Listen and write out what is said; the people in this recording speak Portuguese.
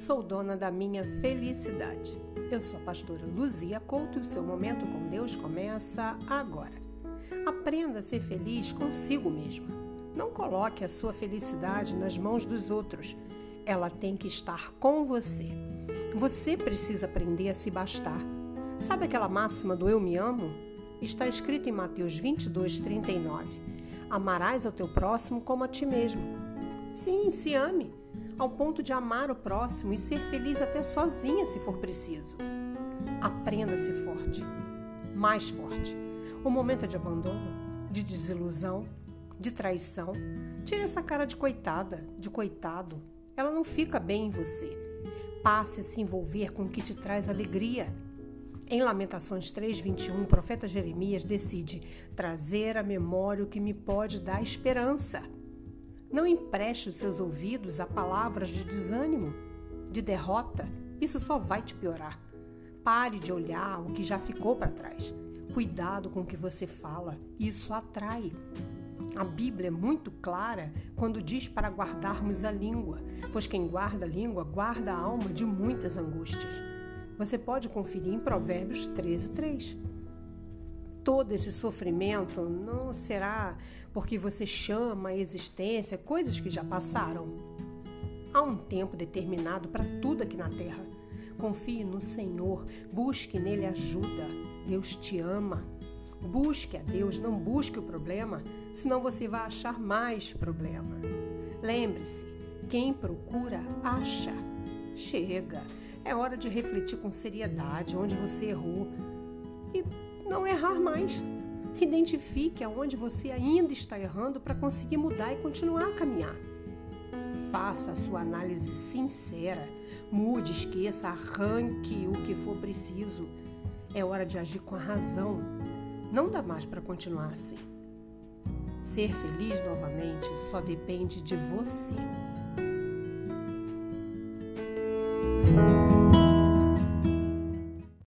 Sou dona da minha felicidade. Eu sou a pastora Luzia Couto e o seu momento com Deus começa agora. Aprenda a ser feliz consigo mesma. Não coloque a sua felicidade nas mãos dos outros. Ela tem que estar com você. Você precisa aprender a se bastar. Sabe aquela máxima do eu me amo? Está escrito em Mateus 22, 39. Amarás ao teu próximo como a ti mesmo. Sim, se ame ao ponto de amar o próximo e ser feliz até sozinha se for preciso. Aprenda a ser forte, mais forte. O momento é de abandono, de desilusão, de traição. Tire essa cara de coitada, de coitado. Ela não fica bem em você. Passe a se envolver com o que te traz alegria. Em Lamentações 3:21, o profeta Jeremias decide trazer à memória o que me pode dar esperança. Não empreste os seus ouvidos a palavras de desânimo, de derrota. Isso só vai te piorar. Pare de olhar o que já ficou para trás. Cuidado com o que você fala, isso atrai. A Bíblia é muito clara quando diz para guardarmos a língua, pois quem guarda a língua guarda a alma de muitas angústias. Você pode conferir em Provérbios 13, 3 todo esse sofrimento não será porque você chama a existência coisas que já passaram. Há um tempo determinado para tudo aqui na terra. Confie no Senhor, busque nele ajuda. Deus te ama. Busque a Deus, não busque o problema, senão você vai achar mais problema. Lembre-se, quem procura, acha. Chega, é hora de refletir com seriedade onde você errou e não errar mais. Identifique aonde você ainda está errando para conseguir mudar e continuar a caminhar. Faça a sua análise sincera. Mude, esqueça, arranque o que for preciso. É hora de agir com a razão. Não dá mais para continuar assim. Ser feliz novamente só depende de você.